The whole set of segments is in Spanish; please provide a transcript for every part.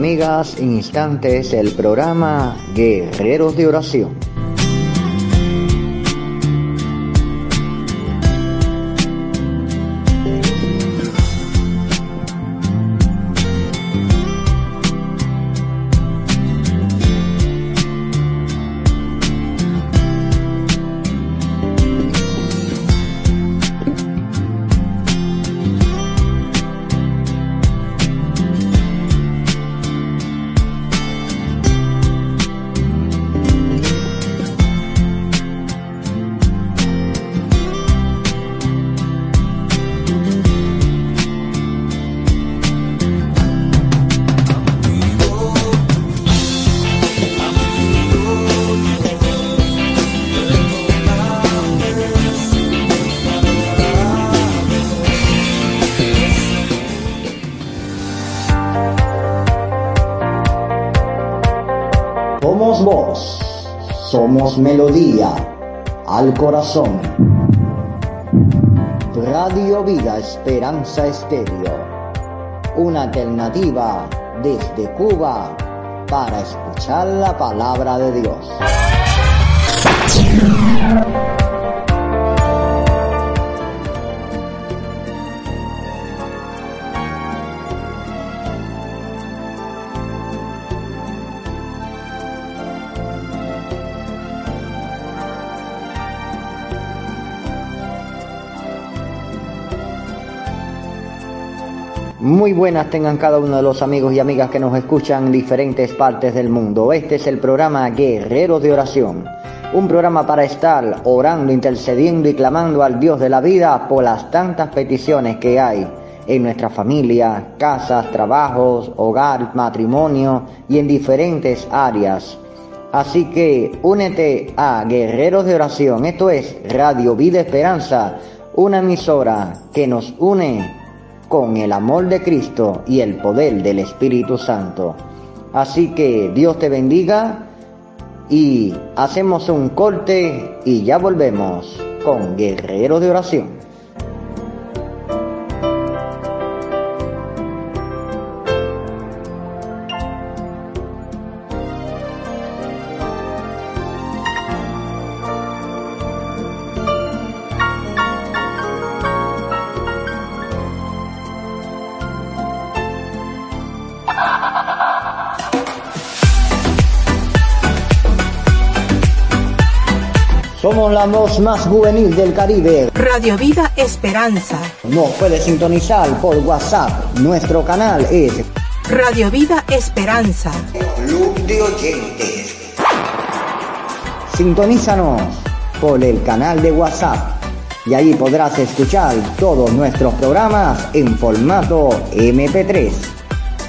amigas, instantes el programa Guerreros de Oración. Melodía al corazón. Radio Vida Esperanza Estéreo. Una alternativa desde Cuba para escuchar la palabra de Dios. Muy buenas tengan cada uno de los amigos y amigas que nos escuchan en diferentes partes del mundo. Este es el programa Guerrero de Oración. Un programa para estar orando, intercediendo y clamando al Dios de la vida por las tantas peticiones que hay en nuestra familia, casas, trabajos, hogar, matrimonio y en diferentes áreas. Así que únete a Guerreros de Oración. Esto es Radio Vida Esperanza, una emisora que nos une con el amor de Cristo y el poder del Espíritu Santo. Así que Dios te bendiga y hacemos un corte y ya volvemos con Guerrero de Oración. Voz más juvenil del Caribe. Radio Vida Esperanza. Nos puede sintonizar por WhatsApp. Nuestro canal es Radio Vida Esperanza. Club de oyentes. Sintonízanos por el canal de WhatsApp y ahí podrás escuchar todos nuestros programas en formato MP3.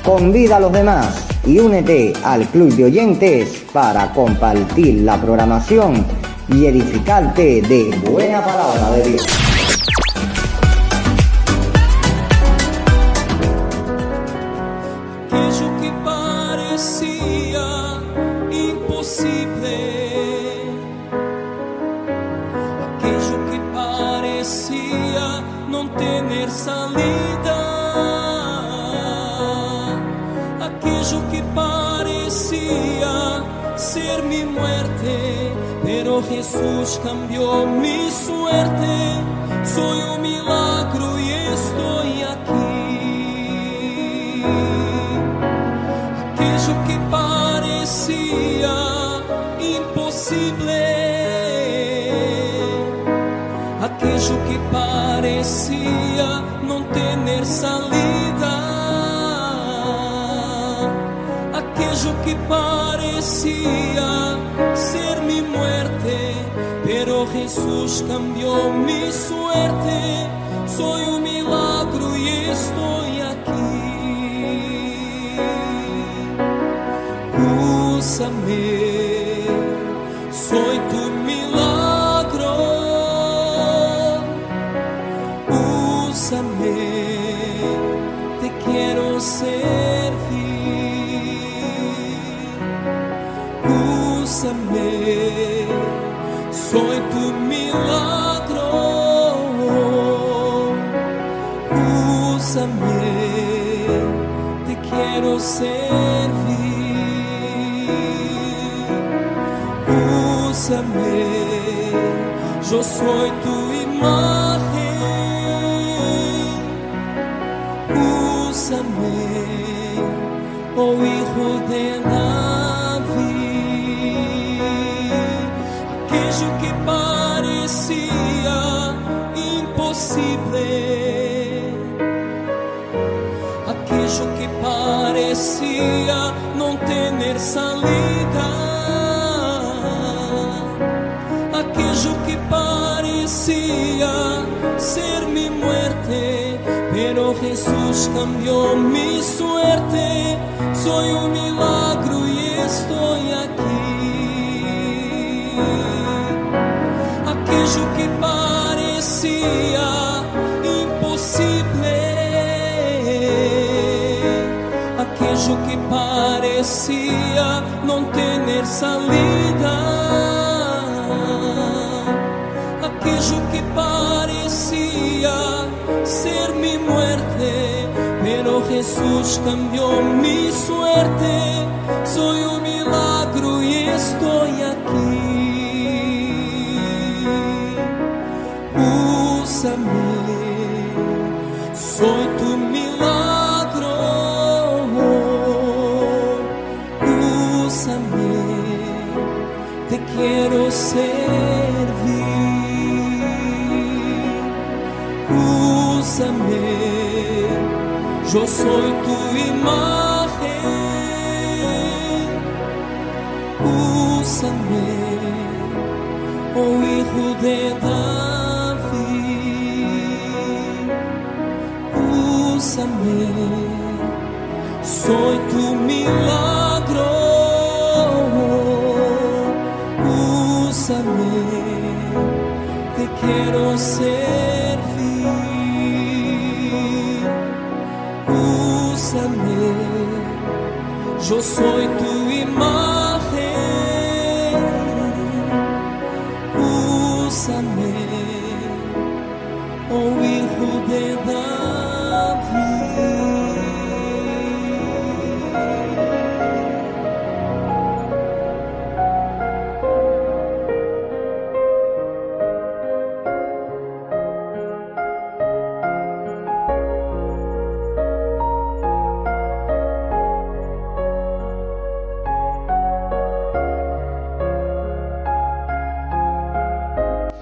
Convida a los demás y únete al club de oyentes para compartir la programación y edificarte de buena palabra de Dios. Jesús cambió mi suerte. Soy un milagro Jesús cambió mi suerte. Soy un milagro y estoy aquí. Úsame, soy servir. Usa-me, eu sou tua imagem. Usa-me, oh Hijo de Davi, aquele que parecia impossível. Parecía no tener salida, aquello que parecía ser mi muerte, pero Jesús cambió mi suerte, soy un milagro y estoy aquí. Aquello que parecía aquello que parecía no tener salida, aquello que parecía ser mi muerte, pero Jesús cambió mi suerte, soy un milagro eu sou tua imagem. Usa-me, o oh Hijo de Davi. Usa-me, sou tu milagro. Usa-me, te quero ser. Yo soy tu imagen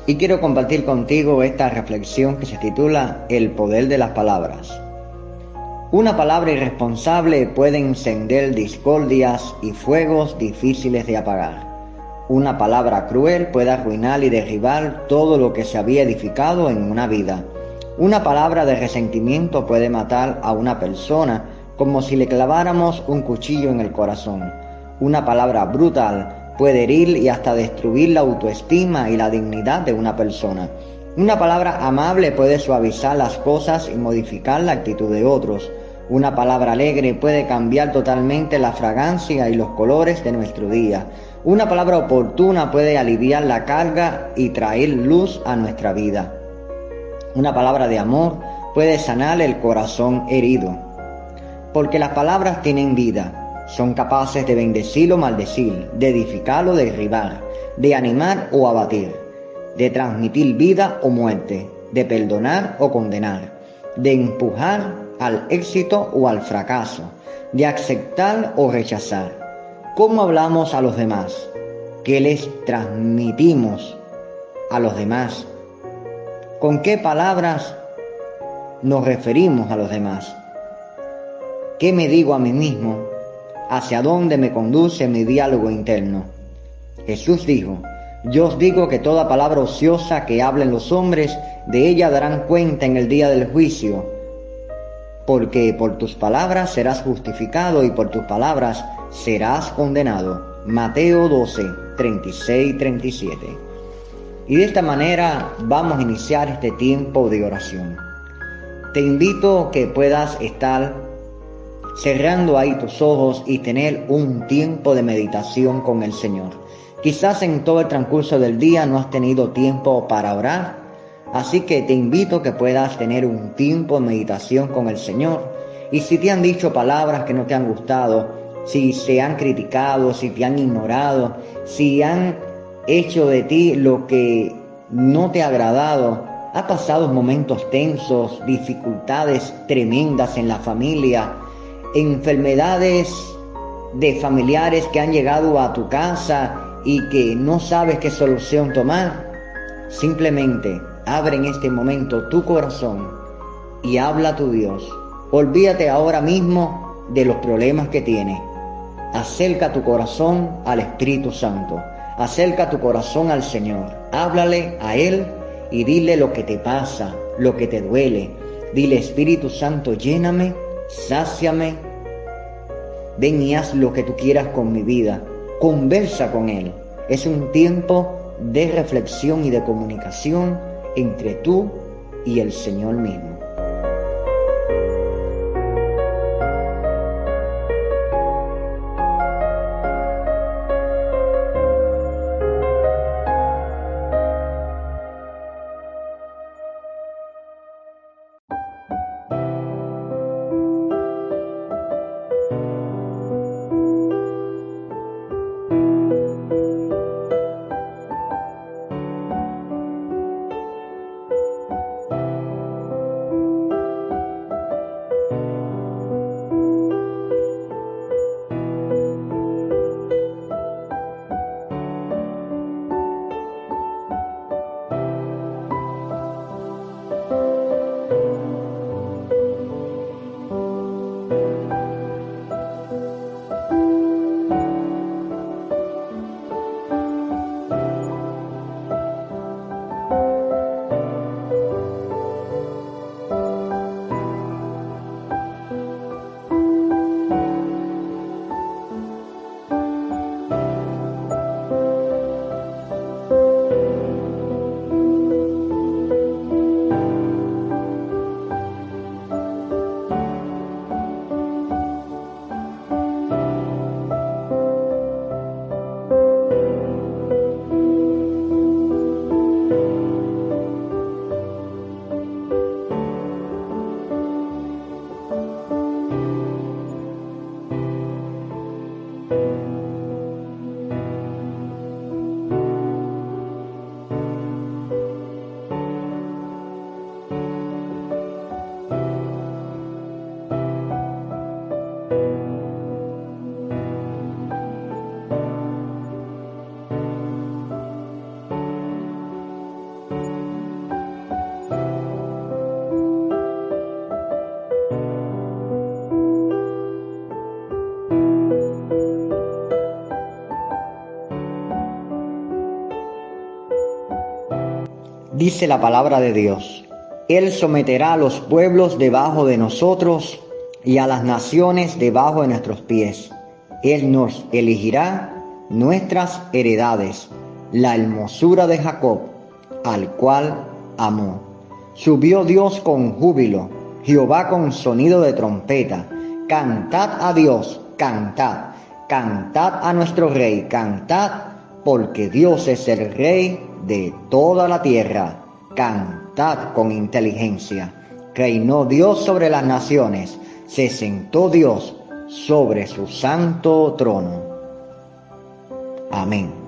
Y quiero compartir contigo esta reflexión que se titula El poder de las palabras. Una palabra irresponsable puede encender discordias y fuegos difíciles de apagar. Una palabra cruel puede arruinar y derribar todo lo que se había edificado en una vida. Una palabra de resentimiento puede matar a una persona como si le claváramos un cuchillo en el corazón. Una palabra brutal puede herir y hasta destruir la autoestima y la dignidad de una persona. Una palabra amable puede suavizar las cosas y modificar la actitud de otros. Una palabra alegre puede cambiar totalmente la fragancia y los colores de nuestro día. Una palabra oportuna puede aliviar la carga y traer luz a nuestra vida. Una palabra de amor puede sanar el corazón herido. Porque las palabras tienen vida, son capaces de bendecir o maldecir, de edificar o derribar, de animar o abatir, de transmitir vida o muerte, de perdonar o condenar, de empujar al éxito o al fracaso, de aceptar o rechazar. ¿Cómo hablamos a los demás? ¿Qué les transmitimos a los demás? ¿Con qué palabras nos referimos a los demás? ¿Qué me digo a mí mismo? ¿Hacia dónde me conduce mi diálogo interno? Jesús dijo, yo os digo que toda palabra ociosa que hablen los hombres, de ella darán cuenta en el día del juicio, porque por tus palabras serás justificado y por tus palabras serás condenado. Mateo 12, 36, 37. Y de esta manera vamos a iniciar este tiempo de oración. Te invito que puedas estar cerrando ahí tus ojos y tener un tiempo de meditación con el Señor. Quizás en todo el transcurso del día no has tenido tiempo para orar, así que te invito que puedas tener un tiempo de meditación con el Señor Y si te han dicho palabras que no te han gustado, si se han criticado, si te han ignorado, si han hecho de ti lo que no te ha agradado, ha pasado momentos tensos, dificultades tremendas en la familia, enfermedades de familiares que han llegado a tu casa y que no sabes qué solución tomar. Simplemente abre en este momento tu corazón y habla a tu Dios. Olvídate ahora mismo de los problemas que tienes. Acerca tu corazón al Espíritu Santo. Acerca tu corazón al Señor. Háblale a Él y dile lo que te pasa, lo que te duele. Dile Espíritu Santo, lléname, sáciame. Ven y haz lo que tú quieras con mi vida. Conversa con Él. Es un tiempo de reflexión y de comunicación entre tú y el Señor mismo. Dice la palabra de Dios, Él someterá a los pueblos debajo de nosotros y a las naciones debajo de nuestros pies. Él nos elegirá nuestras heredades, la hermosura de Jacob, al cual amó. Subió Dios con júbilo, Jehová con sonido de trompeta. Cantad a Dios, cantad, cantad a nuestro rey, cantad, porque Dios es el rey de toda la tierra, cantad con inteligencia. Reinó Dios sobre las naciones, se sentó Dios sobre su santo trono. Amén.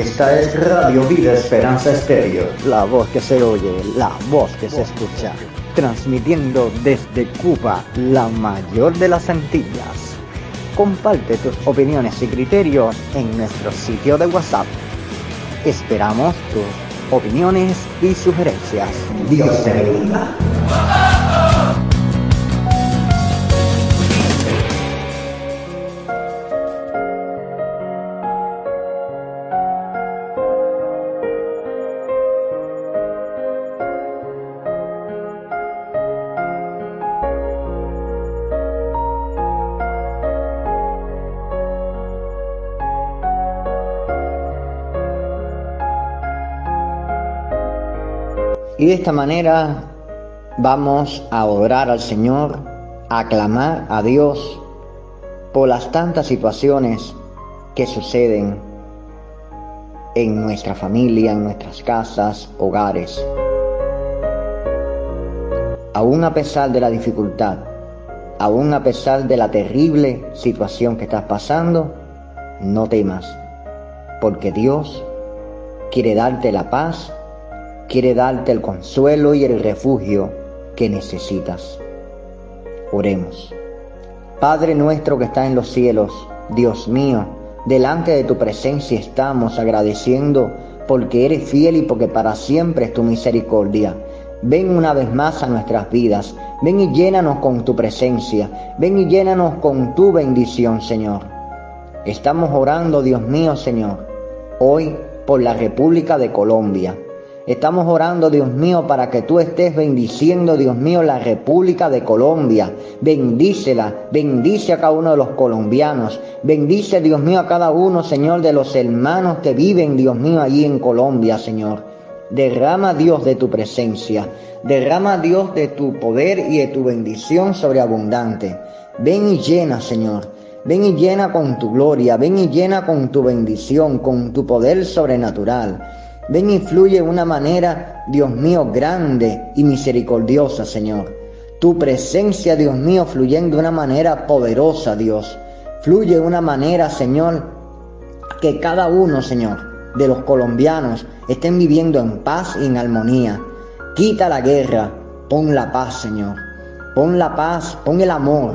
Esta es Radio Vida Esperanza Estéreo. La voz que se oye, la voz que se escucha. Transmitiendo desde Cuba, la mayor de las Antillas. Comparte tus opiniones y criterios en nuestro sitio de WhatsApp. Esperamos tus opiniones y sugerencias. Dios te bendiga. Y de esta manera vamos a orar al Señor, a clamar a Dios por las tantas situaciones que suceden en nuestra familia, en nuestras casas, hogares. Aún a pesar de la dificultad, aún a pesar de la terrible situación que estás pasando, no temas, porque Dios quiere darte la paz quiere darte el consuelo y el refugio que necesitas. Oremos. Padre nuestro que está en los cielos, Dios mío, delante de tu presencia estamos agradeciendo porque eres fiel y porque para siempre es tu misericordia. Ven una vez más a nuestras vidas, ven y llénanos con tu presencia, ven y llénanos con tu bendición, Señor. Estamos orando, Dios mío, Señor, hoy por la República de Colombia Estamos orando, Dios mío, para que tú estés bendiciendo, Dios mío, la República de Colombia. Bendícela, bendice a cada uno de los colombianos. Bendice, Dios mío, a cada uno, Señor, de los hermanos que viven, Dios mío, allí en Colombia, Señor. Derrama Dios de tu presencia, derrama Dios de tu poder y de tu bendición sobreabundante. Ven y llena, Señor. Ven y llena con tu gloria, ven y llena con tu bendición, con tu poder sobrenatural. Ven y fluye de una manera, Dios mío, grande y misericordiosa, Señor. Tu presencia, Dios mío, fluyendo de una manera poderosa, Dios. Fluye de una manera, Señor, que cada uno, Señor, de los colombianos estén viviendo en paz y en armonía. Quita la guerra, pon la paz, Señor. Pon la paz, pon el amor.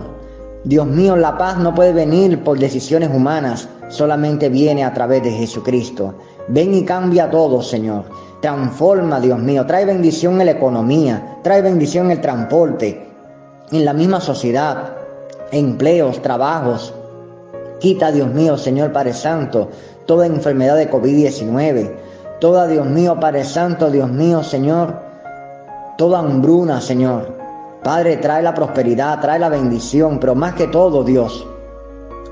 Dios mío, la paz no puede venir por decisiones humanas, solamente viene a través de Jesucristo. Ven y cambia todo, Señor. Transforma, Dios mío. Trae bendición en la economía, trae bendición en el transporte, en la misma sociedad, empleos, trabajos. Quita, Dios mío, Señor Padre Santo, toda enfermedad de COVID-19, toda, Dios mío, Padre Santo, Dios mío, Señor, toda hambruna, Señor. Padre, trae la prosperidad, trae la bendición, pero más que todo, Dios,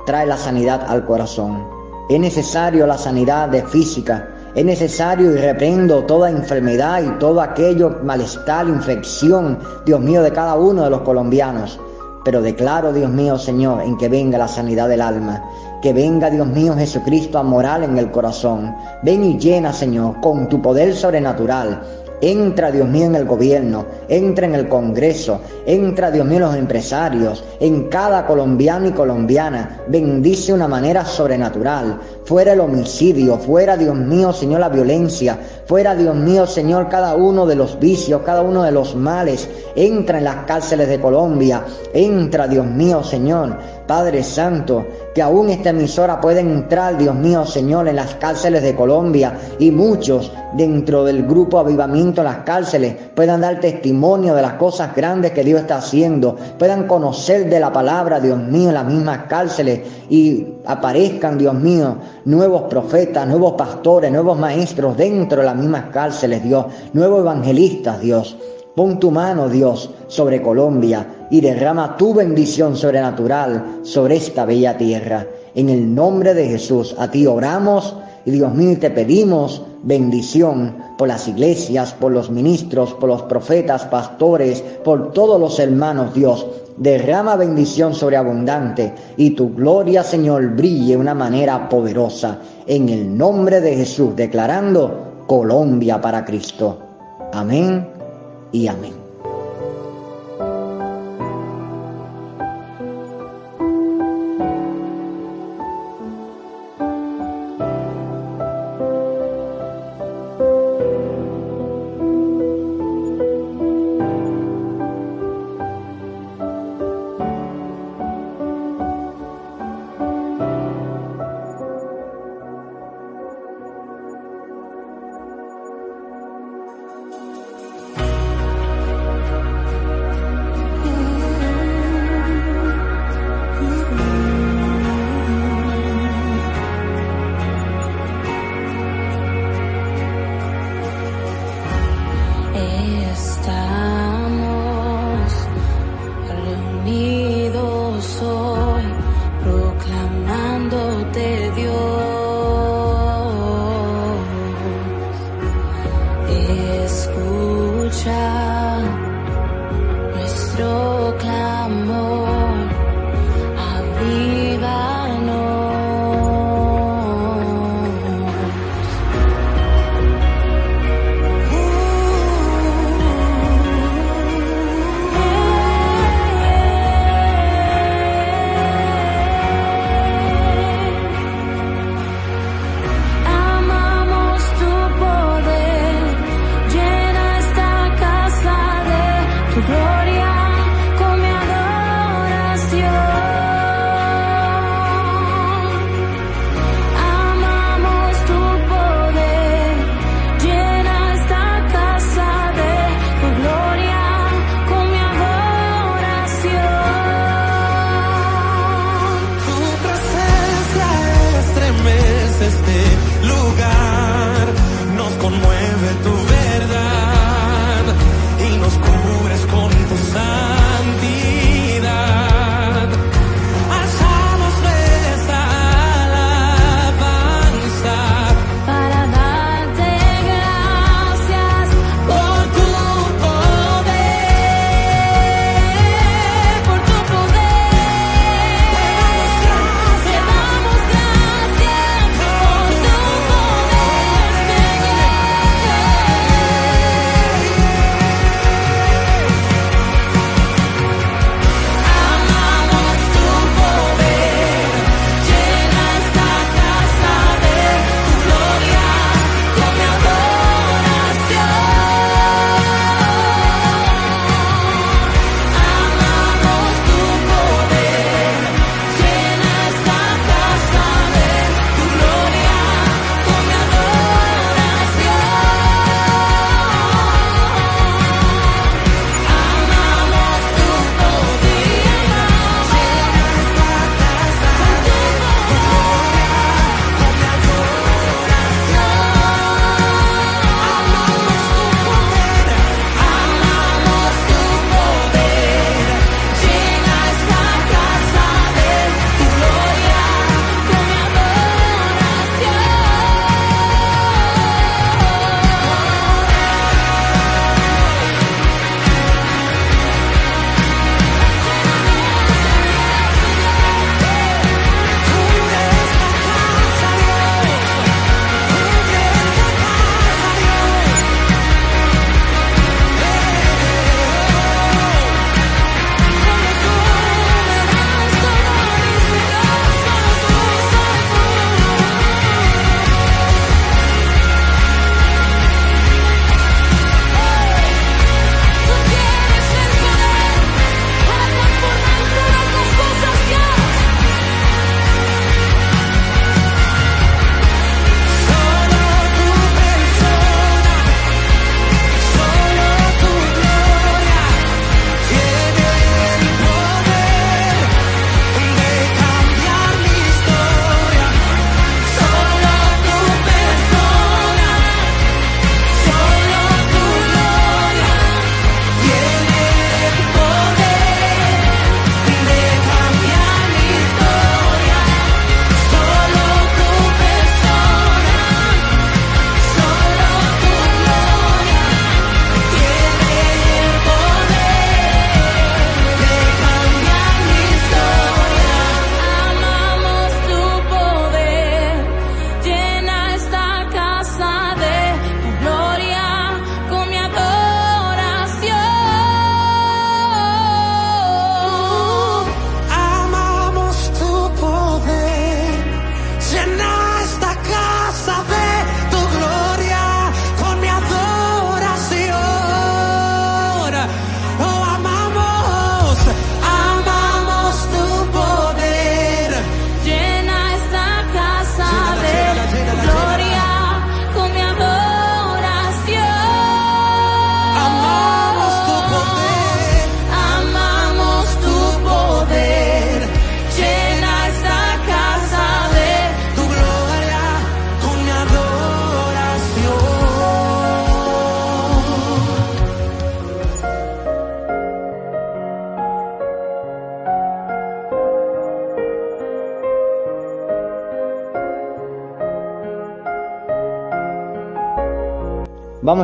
trae la sanidad al corazón. Es necesario la sanidad de física, es necesario y reprendo toda enfermedad y todo aquello, malestar, infección, Dios mío, de cada uno de los colombianos. Pero declaro, Dios mío, Señor, en que venga la sanidad del alma, que venga, Dios mío, Jesucristo a moral en el corazón. Ven y llena, Señor, con tu poder sobrenatural. Entra, Dios mío, en el gobierno, entra en el Congreso, entra, Dios mío, en los empresarios, en cada colombiano y colombiana. Bendice de una manera sobrenatural. Fuera el homicidio, fuera, Dios mío, Señor, la violencia, fuera, Dios mío, Señor, cada uno de los vicios, cada uno de los males. Entra en las cárceles de Colombia, entra, Dios mío, Señor, Padre Santo, que aún esta emisora puede entrar, Dios mío, Señor, en las cárceles de Colombia y muchos dentro del grupo Avivamiento en las cárceles puedan dar testimonio de las cosas grandes que Dios está haciendo, puedan conocer de la palabra, Dios mío, en las mismas cárceles y aparezcan, Dios mío, nuevos profetas, nuevos pastores, nuevos maestros dentro de las mismas cárceles, Dios, nuevos evangelistas, Dios. Pon tu mano, Dios, sobre Colombia y derrama tu bendición sobrenatural sobre esta bella tierra. En el nombre de Jesús, a ti oramos y Dios mío, te pedimos bendición por las iglesias, por los ministros, por los profetas, pastores, por todos los hermanos, Dios. Derrama bendición sobreabundante y tu gloria, Señor, brille de una manera poderosa. En el nombre de Jesús, declarando Colombia para Cristo. Amén y amén.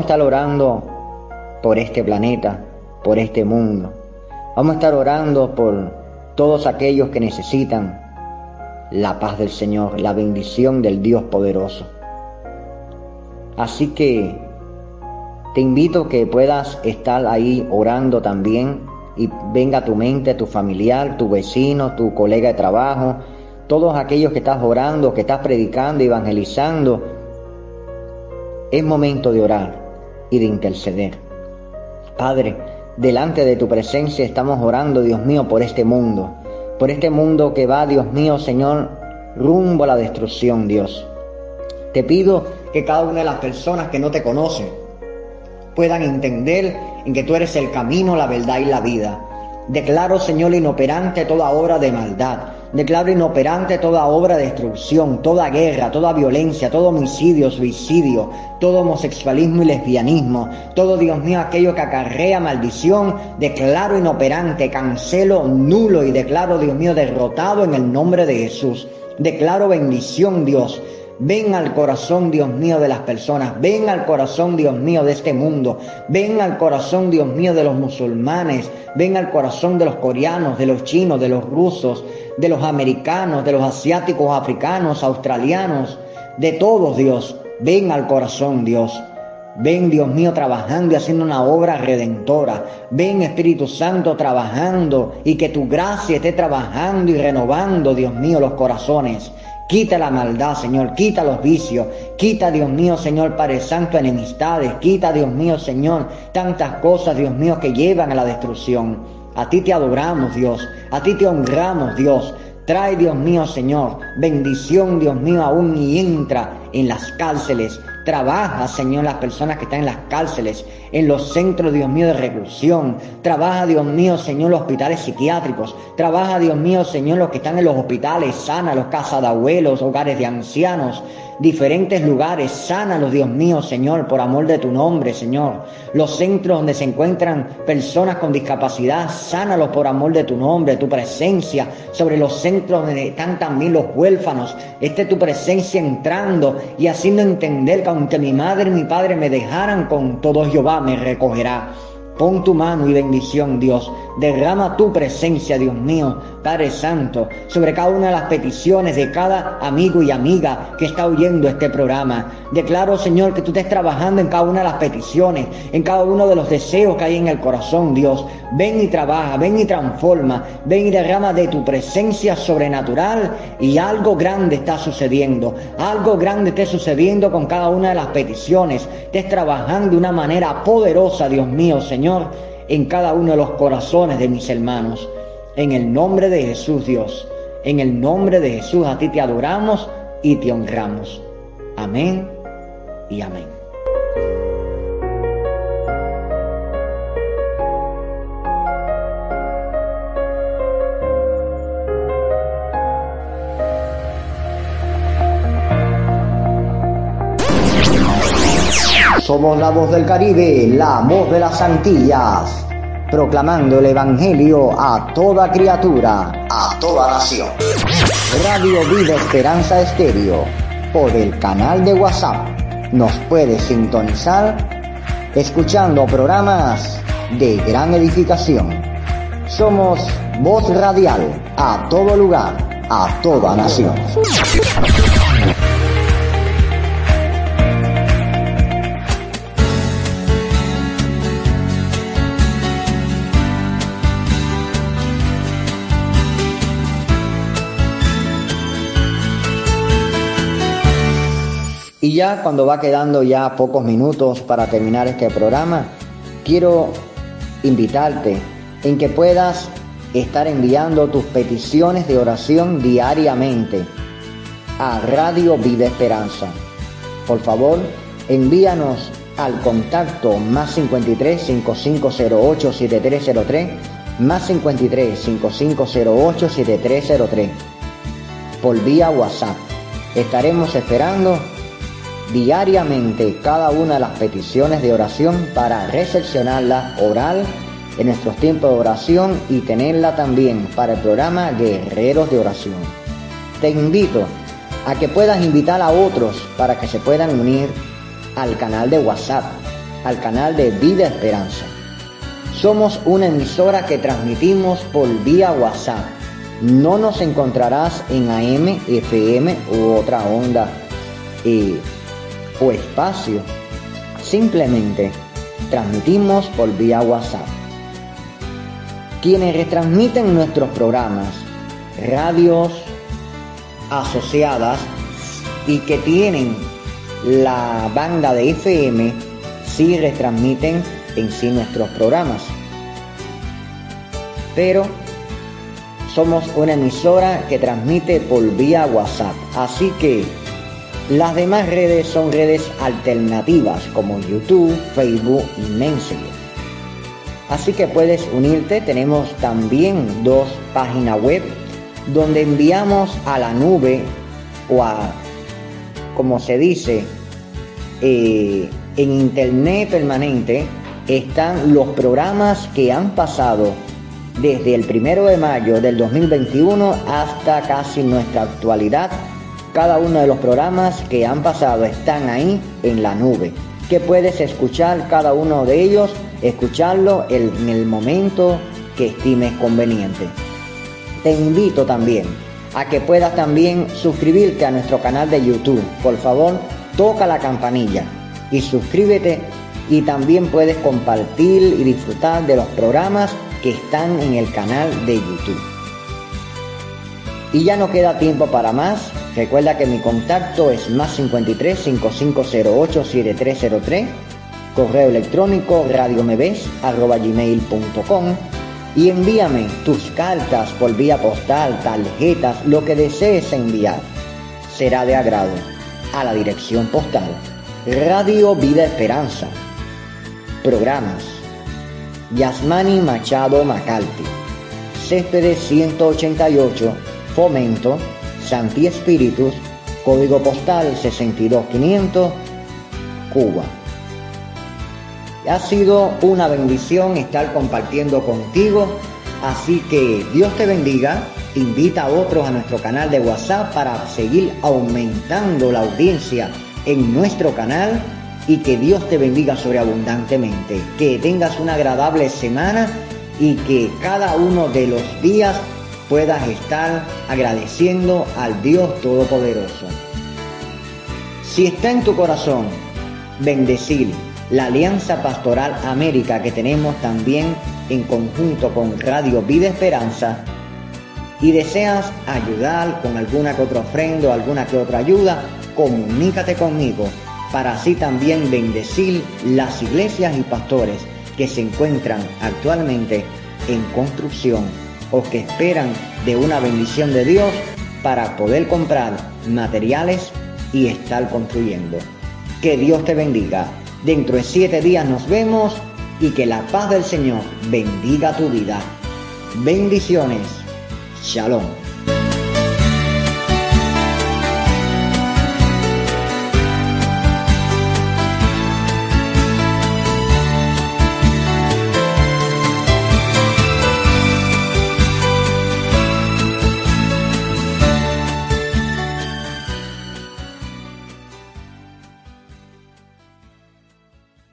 Estar orando por este planeta, por este mundo. Vamos a estar orando por todos aquellos que necesitan la paz del Señor, la bendición del Dios poderoso. Así que te invito que puedas estar ahí orando también y venga tu mente tu familiar, tu vecino, tu colega de trabajo, todos aquellos que estás orando, que estás predicando, evangelizando. Es momento de orar y de interceder. Padre, delante de tu presencia estamos orando, Dios mío, por este mundo, por este mundo que va, Dios mío, Señor, rumbo a la destrucción, Dios. Te pido que cada una de las personas que no te conocen puedan entender en que tú eres el camino, la verdad y la vida. Declaro, Señor, inoperante toda obra de maldad. Declaro inoperante toda obra de destrucción, toda guerra, toda violencia, todo homicidio, suicidio, todo homosexualismo y lesbianismo, todo, Dios mío, aquello que acarrea maldición. Declaro inoperante, cancelo, nulo y declaro, Dios mío, derrotado en el nombre de Jesús. Declaro bendición, Dios. Ven al corazón, Dios mío, de las personas. Ven al corazón, Dios mío, de este mundo. Ven al corazón, Dios mío, de los musulmanes. Ven al corazón de los coreanos, de los chinos, de los rusos, de los americanos, de los asiáticos, africanos, australianos, de todos, Dios. Ven al corazón, Dios. Ven, Dios mío, trabajando y haciendo una obra redentora. Ven, Espíritu Santo, trabajando y que tu gracia esté trabajando y renovando, Dios mío, los corazones. Quita la maldad, Señor, quita los vicios, quita, Dios mío, Señor, Padre Santo, enemistades, quita, Dios mío, Señor, tantas cosas, Dios mío, que llevan a la destrucción. A ti te adoramos, Dios, a ti te honramos, Dios. Trae, Dios mío, Señor, bendición, Dios mío, aún y entra en las cárceles. Trabaja, Señor, las personas que están en las cárceles, en los centros, Dios mío, de reclusión. Trabaja, Dios mío, Señor, los hospitales psiquiátricos. Trabaja, Dios mío, Señor, los que están en los hospitales. Sana los casas de abuelos, hogares de ancianos diferentes lugares, sánalos, Dios mío, Señor, por amor de tu nombre, Señor. Los centros donde se encuentran personas con discapacidad, sánalos por amor de tu nombre, tu presencia, sobre los centros donde están también los huérfanos, esté tu presencia entrando y haciendo entender que aunque mi madre y mi padre me dejaran con todo Jehová me recogerá. Pon tu mano y bendición, Dios. Derrama tu presencia, Dios mío, Padre Santo, sobre cada una de las peticiones de cada amigo y amiga que está oyendo este programa. Declaro, Señor, que tú estés trabajando en cada una de las peticiones, en cada uno de los deseos que hay en el corazón, Dios. Ven y trabaja, ven y transforma, ven y derrama de tu presencia sobrenatural y algo grande está sucediendo. Algo grande está sucediendo con cada una de las peticiones. Estés trabajando de una manera poderosa, Dios mío, Señor en cada uno de los corazones de mis hermanos. En el nombre de Jesús, Dios, en el nombre de Jesús, a ti te adoramos y te honramos. Amén y amén. Somos la voz del Caribe, la voz de las Antillas, proclamando el Evangelio a toda criatura, a toda nación. Radio Vida Esperanza Estéreo, por el canal de WhatsApp. Nos puede sintonizar escuchando programas de gran edificación. Somos voz radial a todo lugar, a toda nación. Ya cuando va quedando ya pocos minutos para terminar este programa, quiero invitarte en que puedas estar enviando tus peticiones de oración diariamente a Radio Vida Esperanza. Por favor, envíanos al contacto más 53 5508 7303 más 53 5508 7303 por vía WhatsApp. Estaremos esperando diariamente cada una de las peticiones de oración para recepcionarla oral en nuestros tiempos de oración y tenerla también para el programa Guerreros de Oración. Te invito a que puedas invitar a otros para que se puedan unir al canal de WhatsApp al canal de Vida Esperanza. Somos una emisora que transmitimos por vía WhatsApp. No nos encontrarás en AM, FM u otra onda eh, o espacio. Simplemente transmitimos por vía WhatsApp. Quienes retransmiten nuestros programas, radios asociadas y que tienen la banda de FM, sí retransmiten en sí nuestros programas. Pero somos una emisora que transmite por vía WhatsApp. Así que las demás redes son redes alternativas como YouTube, Facebook y Messenger. Así que puedes unirte. Tenemos también dos páginas web donde enviamos a la nube o a, como se dice, eh, en internet permanente están los programas que han pasado desde el primero de mayo del 2021 hasta casi nuestra actualidad. Cada uno de los programas que han pasado están ahí en la nube, que puedes escuchar cada uno de ellos, escucharlo en el momento que estimes conveniente. Te invito también a que puedas también suscribirte a nuestro canal de YouTube. Por favor, toca la campanilla y suscríbete y también puedes compartir y disfrutar de los programas que están en el canal de YouTube. Y ya no queda tiempo para más. Recuerda que mi contacto es más 53 5508 7303, correo electrónico radiomeves@gmail.com y envíame tus cartas por vía postal, tarjetas, lo que desees enviar. Será de agrado a la dirección postal Radio Vida Esperanza. Programas Yasmani Machado Macalti, Céspedes 188, Fomento, Santi Espíritus, Código Postal 62500, Cuba. Ha sido una bendición estar compartiendo contigo, así que Dios te bendiga. Invita a otros a nuestro canal de WhatsApp para seguir aumentando la audiencia en nuestro canal y que Dios te bendiga sobreabundantemente. Que tengas una agradable semana y que cada uno de los días puedas estar agradeciendo al Dios Todopoderoso. Si está en tu corazón bendecir la Alianza Pastoral América que tenemos también en conjunto con Radio Vida Esperanza y deseas ayudar con alguna que otra ofrenda o alguna que otra ayuda, comunícate conmigo para así también bendecir las iglesias y pastores que se encuentran actualmente en construcción o que esperan de una bendición de Dios para poder comprar materiales y estar construyendo. Que Dios te bendiga. Dentro de siete días nos vemos y que la paz del Señor bendiga tu vida. Bendiciones. Shalom.